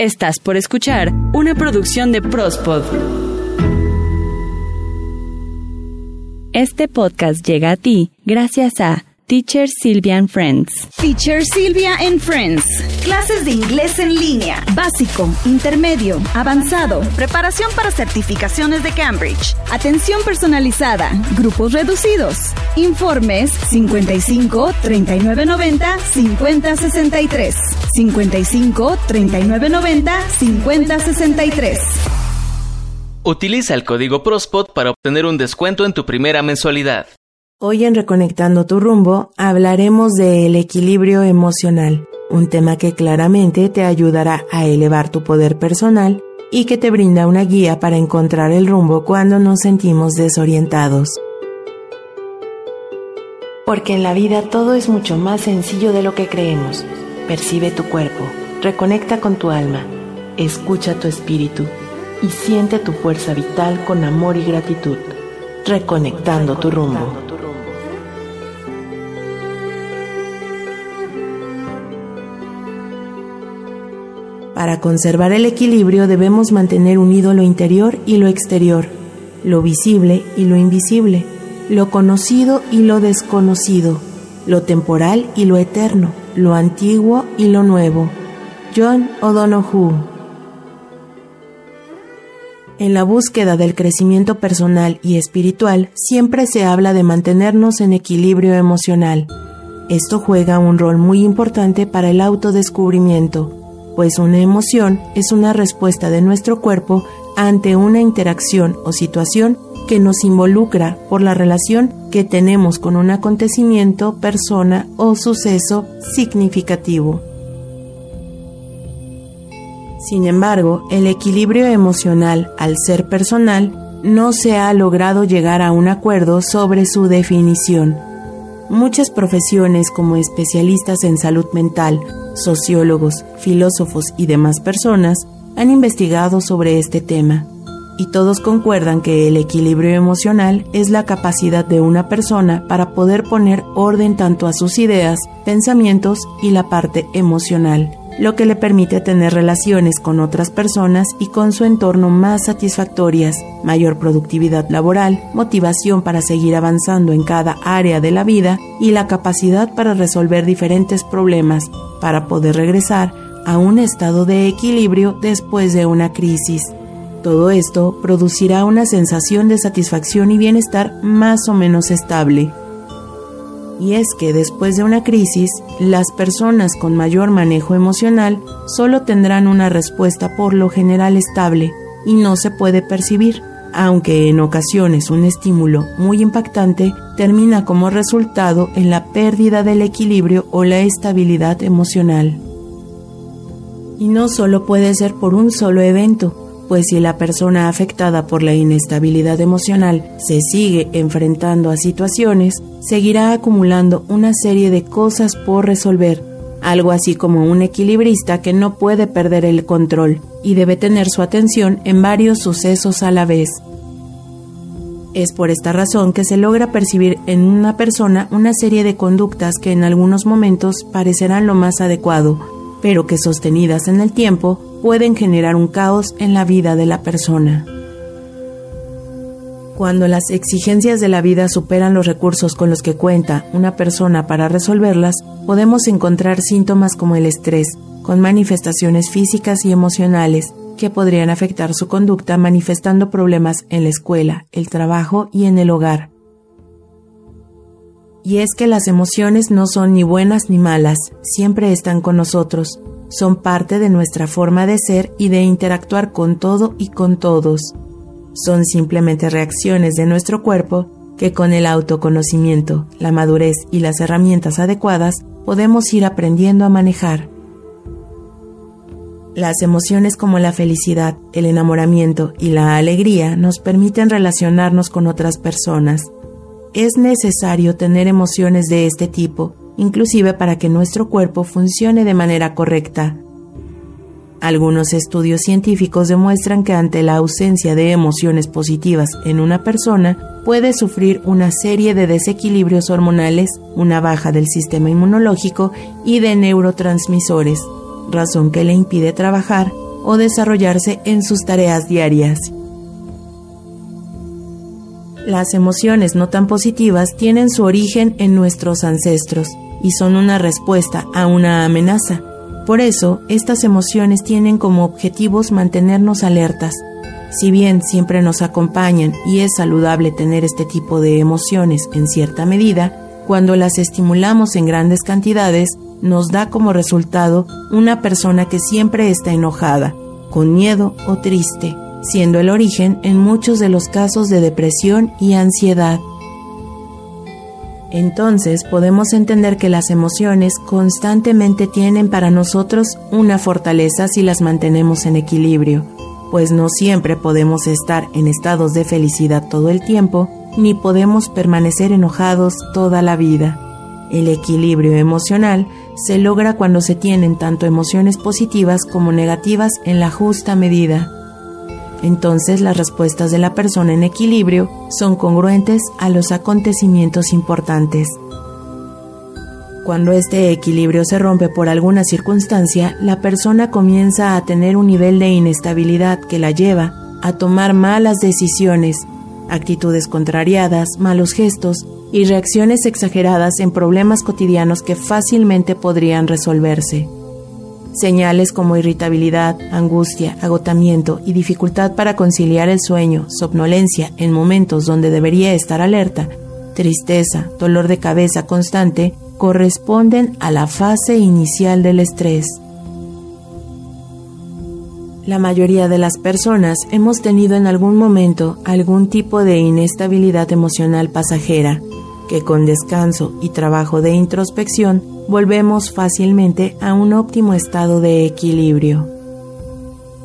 Estás por escuchar una producción de Prospod. Este podcast llega a ti gracias a Teacher Sylvia and Friends. Teacher Sylvia and Friends. Clases de inglés en línea. Básico, intermedio, avanzado. Preparación para certificaciones de Cambridge. Atención personalizada. Grupos reducidos. Informes 55 3990 5063. 55 3990 5063. Utiliza el código PROSPOT para obtener un descuento en tu primera mensualidad. Hoy en Reconectando tu rumbo hablaremos del equilibrio emocional, un tema que claramente te ayudará a elevar tu poder personal y que te brinda una guía para encontrar el rumbo cuando nos sentimos desorientados. Porque en la vida todo es mucho más sencillo de lo que creemos. Percibe tu cuerpo, reconecta con tu alma, escucha tu espíritu y siente tu fuerza vital con amor y gratitud, reconectando tu rumbo. Para conservar el equilibrio debemos mantener unido lo interior y lo exterior, lo visible y lo invisible, lo conocido y lo desconocido, lo temporal y lo eterno, lo antiguo y lo nuevo. John O'Donoghue en la búsqueda del crecimiento personal y espiritual siempre se habla de mantenernos en equilibrio emocional. Esto juega un rol muy importante para el autodescubrimiento, pues una emoción es una respuesta de nuestro cuerpo ante una interacción o situación que nos involucra por la relación que tenemos con un acontecimiento, persona o suceso significativo. Sin embargo, el equilibrio emocional, al ser personal, no se ha logrado llegar a un acuerdo sobre su definición. Muchas profesiones como especialistas en salud mental, sociólogos, filósofos y demás personas han investigado sobre este tema, y todos concuerdan que el equilibrio emocional es la capacidad de una persona para poder poner orden tanto a sus ideas, pensamientos y la parte emocional lo que le permite tener relaciones con otras personas y con su entorno más satisfactorias, mayor productividad laboral, motivación para seguir avanzando en cada área de la vida y la capacidad para resolver diferentes problemas, para poder regresar a un estado de equilibrio después de una crisis. Todo esto producirá una sensación de satisfacción y bienestar más o menos estable. Y es que después de una crisis, las personas con mayor manejo emocional solo tendrán una respuesta por lo general estable y no se puede percibir, aunque en ocasiones un estímulo muy impactante termina como resultado en la pérdida del equilibrio o la estabilidad emocional. Y no solo puede ser por un solo evento, pues si la persona afectada por la inestabilidad emocional se sigue enfrentando a situaciones, seguirá acumulando una serie de cosas por resolver, algo así como un equilibrista que no puede perder el control y debe tener su atención en varios sucesos a la vez. Es por esta razón que se logra percibir en una persona una serie de conductas que en algunos momentos parecerán lo más adecuado, pero que sostenidas en el tiempo pueden generar un caos en la vida de la persona. Cuando las exigencias de la vida superan los recursos con los que cuenta una persona para resolverlas, podemos encontrar síntomas como el estrés, con manifestaciones físicas y emocionales que podrían afectar su conducta manifestando problemas en la escuela, el trabajo y en el hogar. Y es que las emociones no son ni buenas ni malas, siempre están con nosotros, son parte de nuestra forma de ser y de interactuar con todo y con todos. Son simplemente reacciones de nuestro cuerpo que con el autoconocimiento, la madurez y las herramientas adecuadas podemos ir aprendiendo a manejar. Las emociones como la felicidad, el enamoramiento y la alegría nos permiten relacionarnos con otras personas. Es necesario tener emociones de este tipo inclusive para que nuestro cuerpo funcione de manera correcta. Algunos estudios científicos demuestran que ante la ausencia de emociones positivas en una persona puede sufrir una serie de desequilibrios hormonales, una baja del sistema inmunológico y de neurotransmisores, razón que le impide trabajar o desarrollarse en sus tareas diarias. Las emociones no tan positivas tienen su origen en nuestros ancestros y son una respuesta a una amenaza. Por eso, estas emociones tienen como objetivos mantenernos alertas. Si bien siempre nos acompañan y es saludable tener este tipo de emociones en cierta medida, cuando las estimulamos en grandes cantidades, nos da como resultado una persona que siempre está enojada, con miedo o triste siendo el origen en muchos de los casos de depresión y ansiedad. Entonces podemos entender que las emociones constantemente tienen para nosotros una fortaleza si las mantenemos en equilibrio, pues no siempre podemos estar en estados de felicidad todo el tiempo, ni podemos permanecer enojados toda la vida. El equilibrio emocional se logra cuando se tienen tanto emociones positivas como negativas en la justa medida entonces las respuestas de la persona en equilibrio son congruentes a los acontecimientos importantes. Cuando este equilibrio se rompe por alguna circunstancia, la persona comienza a tener un nivel de inestabilidad que la lleva a tomar malas decisiones, actitudes contrariadas, malos gestos y reacciones exageradas en problemas cotidianos que fácilmente podrían resolverse. Señales como irritabilidad, angustia, agotamiento y dificultad para conciliar el sueño, somnolencia en momentos donde debería estar alerta, tristeza, dolor de cabeza constante, corresponden a la fase inicial del estrés. La mayoría de las personas hemos tenido en algún momento algún tipo de inestabilidad emocional pasajera, que con descanso y trabajo de introspección volvemos fácilmente a un óptimo estado de equilibrio.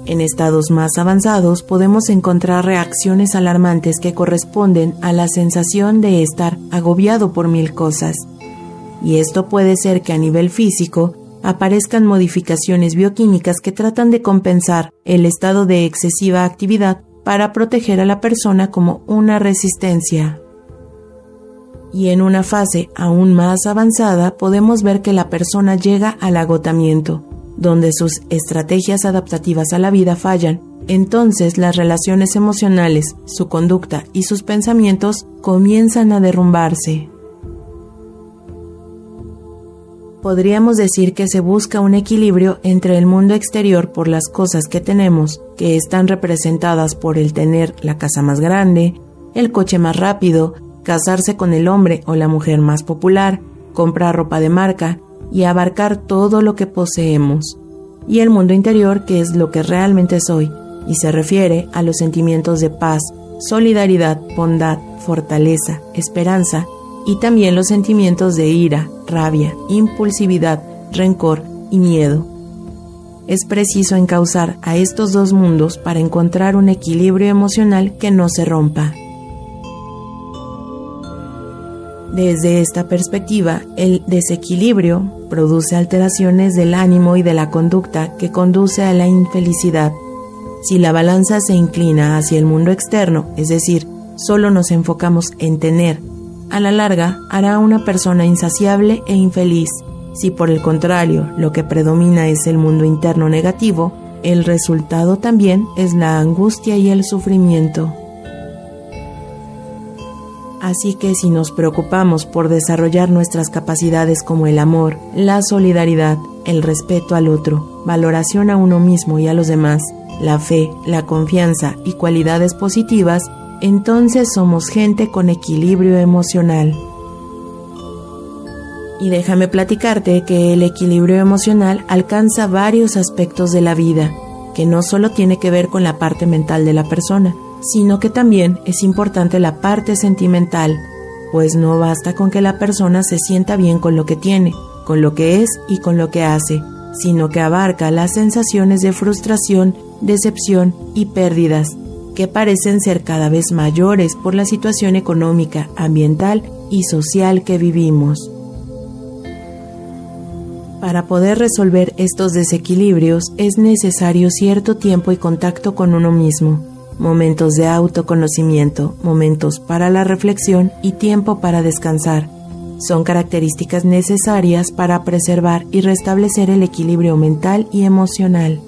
En estados más avanzados podemos encontrar reacciones alarmantes que corresponden a la sensación de estar agobiado por mil cosas. Y esto puede ser que a nivel físico aparezcan modificaciones bioquímicas que tratan de compensar el estado de excesiva actividad para proteger a la persona como una resistencia y en una fase aún más avanzada podemos ver que la persona llega al agotamiento, donde sus estrategias adaptativas a la vida fallan. Entonces las relaciones emocionales, su conducta y sus pensamientos comienzan a derrumbarse. Podríamos decir que se busca un equilibrio entre el mundo exterior por las cosas que tenemos, que están representadas por el tener la casa más grande, el coche más rápido, casarse con el hombre o la mujer más popular, comprar ropa de marca y abarcar todo lo que poseemos. Y el mundo interior, que es lo que realmente soy, y se refiere a los sentimientos de paz, solidaridad, bondad, fortaleza, esperanza, y también los sentimientos de ira, rabia, impulsividad, rencor y miedo. Es preciso encauzar a estos dos mundos para encontrar un equilibrio emocional que no se rompa. Desde esta perspectiva, el desequilibrio produce alteraciones del ánimo y de la conducta que conduce a la infelicidad. Si la balanza se inclina hacia el mundo externo, es decir, solo nos enfocamos en tener, a la larga hará una persona insaciable e infeliz. Si por el contrario lo que predomina es el mundo interno negativo, el resultado también es la angustia y el sufrimiento. Así que si nos preocupamos por desarrollar nuestras capacidades como el amor, la solidaridad, el respeto al otro, valoración a uno mismo y a los demás, la fe, la confianza y cualidades positivas, entonces somos gente con equilibrio emocional. Y déjame platicarte que el equilibrio emocional alcanza varios aspectos de la vida, que no solo tiene que ver con la parte mental de la persona, sino que también es importante la parte sentimental, pues no basta con que la persona se sienta bien con lo que tiene, con lo que es y con lo que hace, sino que abarca las sensaciones de frustración, decepción y pérdidas, que parecen ser cada vez mayores por la situación económica, ambiental y social que vivimos. Para poder resolver estos desequilibrios es necesario cierto tiempo y contacto con uno mismo momentos de autoconocimiento, momentos para la reflexión y tiempo para descansar. Son características necesarias para preservar y restablecer el equilibrio mental y emocional.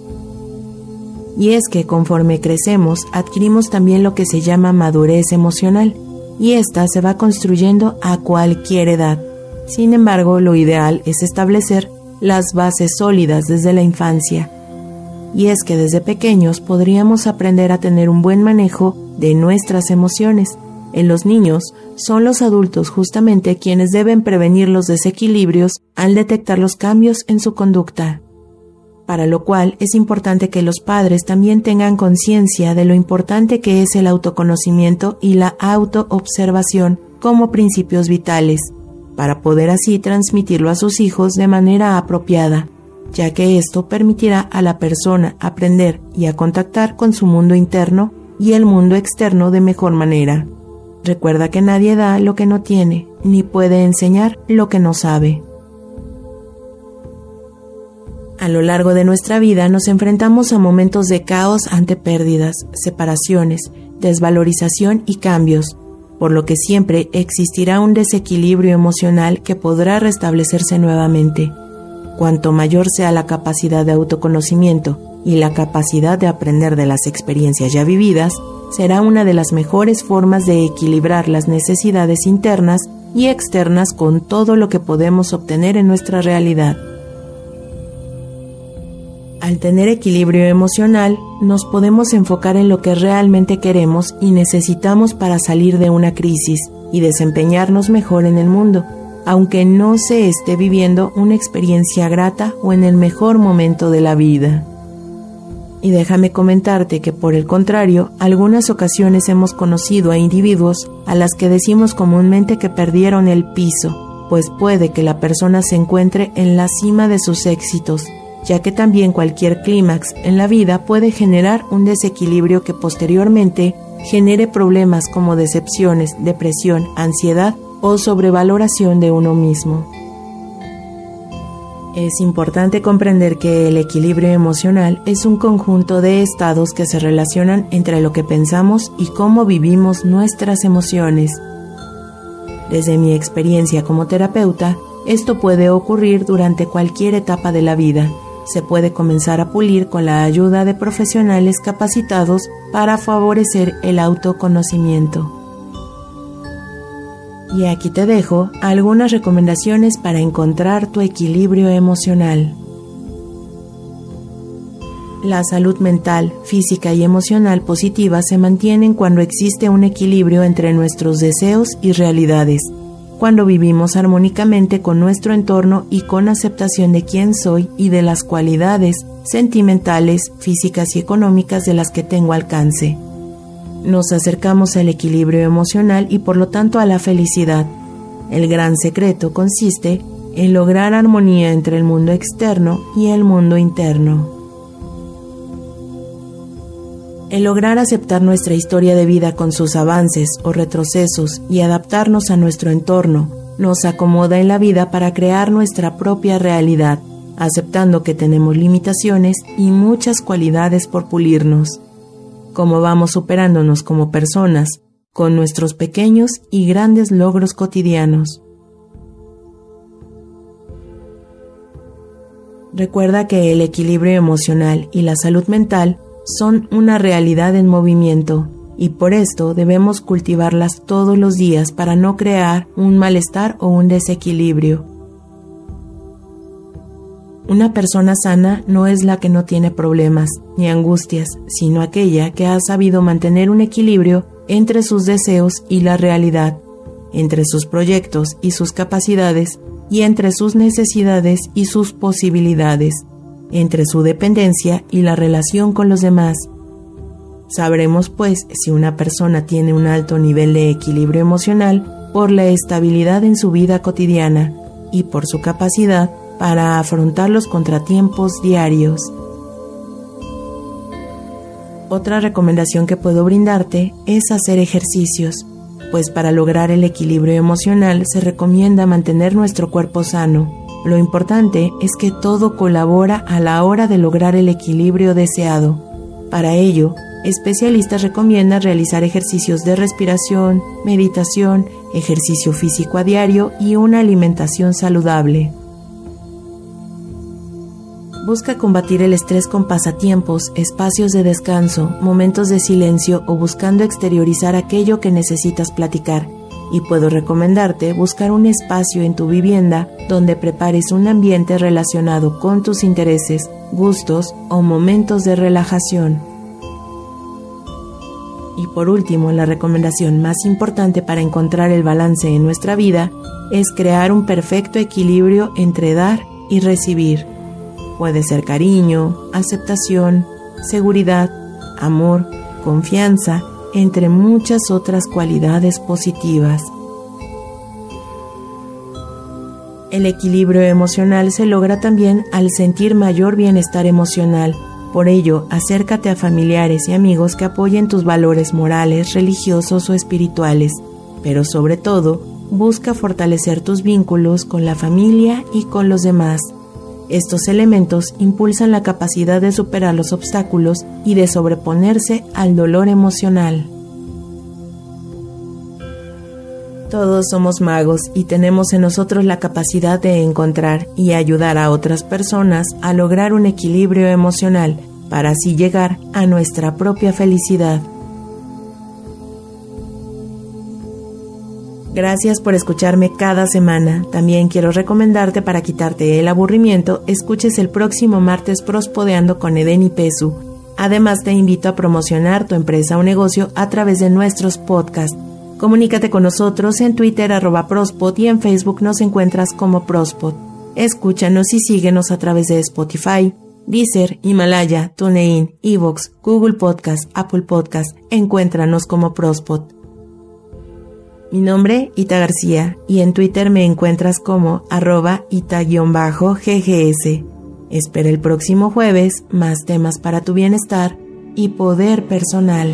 Y es que conforme crecemos adquirimos también lo que se llama madurez emocional, y esta se va construyendo a cualquier edad. Sin embargo, lo ideal es establecer las bases sólidas desde la infancia. Y es que desde pequeños podríamos aprender a tener un buen manejo de nuestras emociones. En los niños son los adultos justamente quienes deben prevenir los desequilibrios al detectar los cambios en su conducta. Para lo cual es importante que los padres también tengan conciencia de lo importante que es el autoconocimiento y la autoobservación como principios vitales para poder así transmitirlo a sus hijos de manera apropiada, ya que esto permitirá a la persona aprender y a contactar con su mundo interno y el mundo externo de mejor manera. Recuerda que nadie da lo que no tiene, ni puede enseñar lo que no sabe. A lo largo de nuestra vida nos enfrentamos a momentos de caos ante pérdidas, separaciones, desvalorización y cambios, por lo que siempre existirá un desequilibrio emocional que podrá restablecerse nuevamente. Cuanto mayor sea la capacidad de autoconocimiento y la capacidad de aprender de las experiencias ya vividas, será una de las mejores formas de equilibrar las necesidades internas y externas con todo lo que podemos obtener en nuestra realidad. Al tener equilibrio emocional, nos podemos enfocar en lo que realmente queremos y necesitamos para salir de una crisis y desempeñarnos mejor en el mundo, aunque no se esté viviendo una experiencia grata o en el mejor momento de la vida. Y déjame comentarte que por el contrario, algunas ocasiones hemos conocido a individuos a las que decimos comúnmente que perdieron el piso, pues puede que la persona se encuentre en la cima de sus éxitos ya que también cualquier clímax en la vida puede generar un desequilibrio que posteriormente genere problemas como decepciones, depresión, ansiedad o sobrevaloración de uno mismo. Es importante comprender que el equilibrio emocional es un conjunto de estados que se relacionan entre lo que pensamos y cómo vivimos nuestras emociones. Desde mi experiencia como terapeuta, esto puede ocurrir durante cualquier etapa de la vida, se puede comenzar a pulir con la ayuda de profesionales capacitados para favorecer el autoconocimiento. Y aquí te dejo algunas recomendaciones para encontrar tu equilibrio emocional. La salud mental, física y emocional positiva se mantienen cuando existe un equilibrio entre nuestros deseos y realidades cuando vivimos armónicamente con nuestro entorno y con aceptación de quién soy y de las cualidades sentimentales, físicas y económicas de las que tengo alcance. Nos acercamos al equilibrio emocional y por lo tanto a la felicidad. El gran secreto consiste en lograr armonía entre el mundo externo y el mundo interno. El lograr aceptar nuestra historia de vida con sus avances o retrocesos y adaptarnos a nuestro entorno nos acomoda en la vida para crear nuestra propia realidad, aceptando que tenemos limitaciones y muchas cualidades por pulirnos. Como vamos superándonos como personas, con nuestros pequeños y grandes logros cotidianos. Recuerda que el equilibrio emocional y la salud mental son una realidad en movimiento y por esto debemos cultivarlas todos los días para no crear un malestar o un desequilibrio. Una persona sana no es la que no tiene problemas ni angustias, sino aquella que ha sabido mantener un equilibrio entre sus deseos y la realidad, entre sus proyectos y sus capacidades y entre sus necesidades y sus posibilidades entre su dependencia y la relación con los demás. Sabremos pues si una persona tiene un alto nivel de equilibrio emocional por la estabilidad en su vida cotidiana y por su capacidad para afrontar los contratiempos diarios. Otra recomendación que puedo brindarte es hacer ejercicios, pues para lograr el equilibrio emocional se recomienda mantener nuestro cuerpo sano, lo importante es que todo colabora a la hora de lograr el equilibrio deseado. Para ello, especialistas recomiendan realizar ejercicios de respiración, meditación, ejercicio físico a diario y una alimentación saludable. Busca combatir el estrés con pasatiempos, espacios de descanso, momentos de silencio o buscando exteriorizar aquello que necesitas platicar. Y puedo recomendarte buscar un espacio en tu vivienda donde prepares un ambiente relacionado con tus intereses, gustos o momentos de relajación. Y por último, la recomendación más importante para encontrar el balance en nuestra vida es crear un perfecto equilibrio entre dar y recibir. Puede ser cariño, aceptación, seguridad, amor, confianza, entre muchas otras cualidades positivas. El equilibrio emocional se logra también al sentir mayor bienestar emocional. Por ello, acércate a familiares y amigos que apoyen tus valores morales, religiosos o espirituales, pero sobre todo, busca fortalecer tus vínculos con la familia y con los demás. Estos elementos impulsan la capacidad de superar los obstáculos y de sobreponerse al dolor emocional. Todos somos magos y tenemos en nosotros la capacidad de encontrar y ayudar a otras personas a lograr un equilibrio emocional para así llegar a nuestra propia felicidad. Gracias por escucharme cada semana. También quiero recomendarte para quitarte el aburrimiento, escuches el próximo martes Prospodeando con Eden y Pesu. Además te invito a promocionar tu empresa o negocio a través de nuestros podcasts. Comunícate con nosotros en Twitter arroba Prospot y en Facebook nos encuentras como Prospot. Escúchanos y síguenos a través de Spotify, Deezer, Himalaya, TuneIn, Evox, Google Podcast, Apple Podcast. Encuéntranos como Prospot. Mi nombre, Ita García, y en Twitter me encuentras como arroba ita-ggs. Espera el próximo jueves más temas para tu bienestar y poder personal.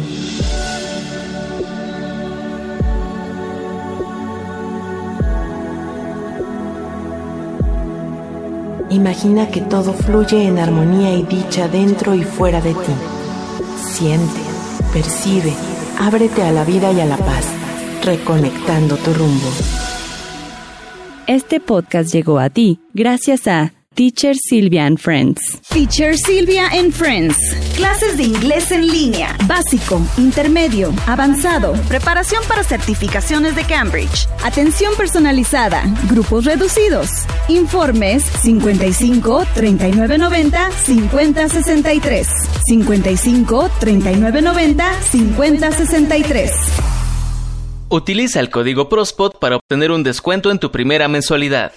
Imagina que todo fluye en armonía y dicha dentro y fuera de ti. Siente, percibe, ábrete a la vida y a la paz reconectando tu rumbo. Este podcast llegó a ti gracias a Teacher Silvia and Friends. Teacher Silvia and Friends. Clases de inglés en línea. Básico, intermedio, avanzado. Preparación para certificaciones de Cambridge. Atención personalizada. Grupos reducidos. Informes 55 39 90 50 63. 55 39 90 50 63. Utiliza el código PROSPOT para obtener un descuento en tu primera mensualidad.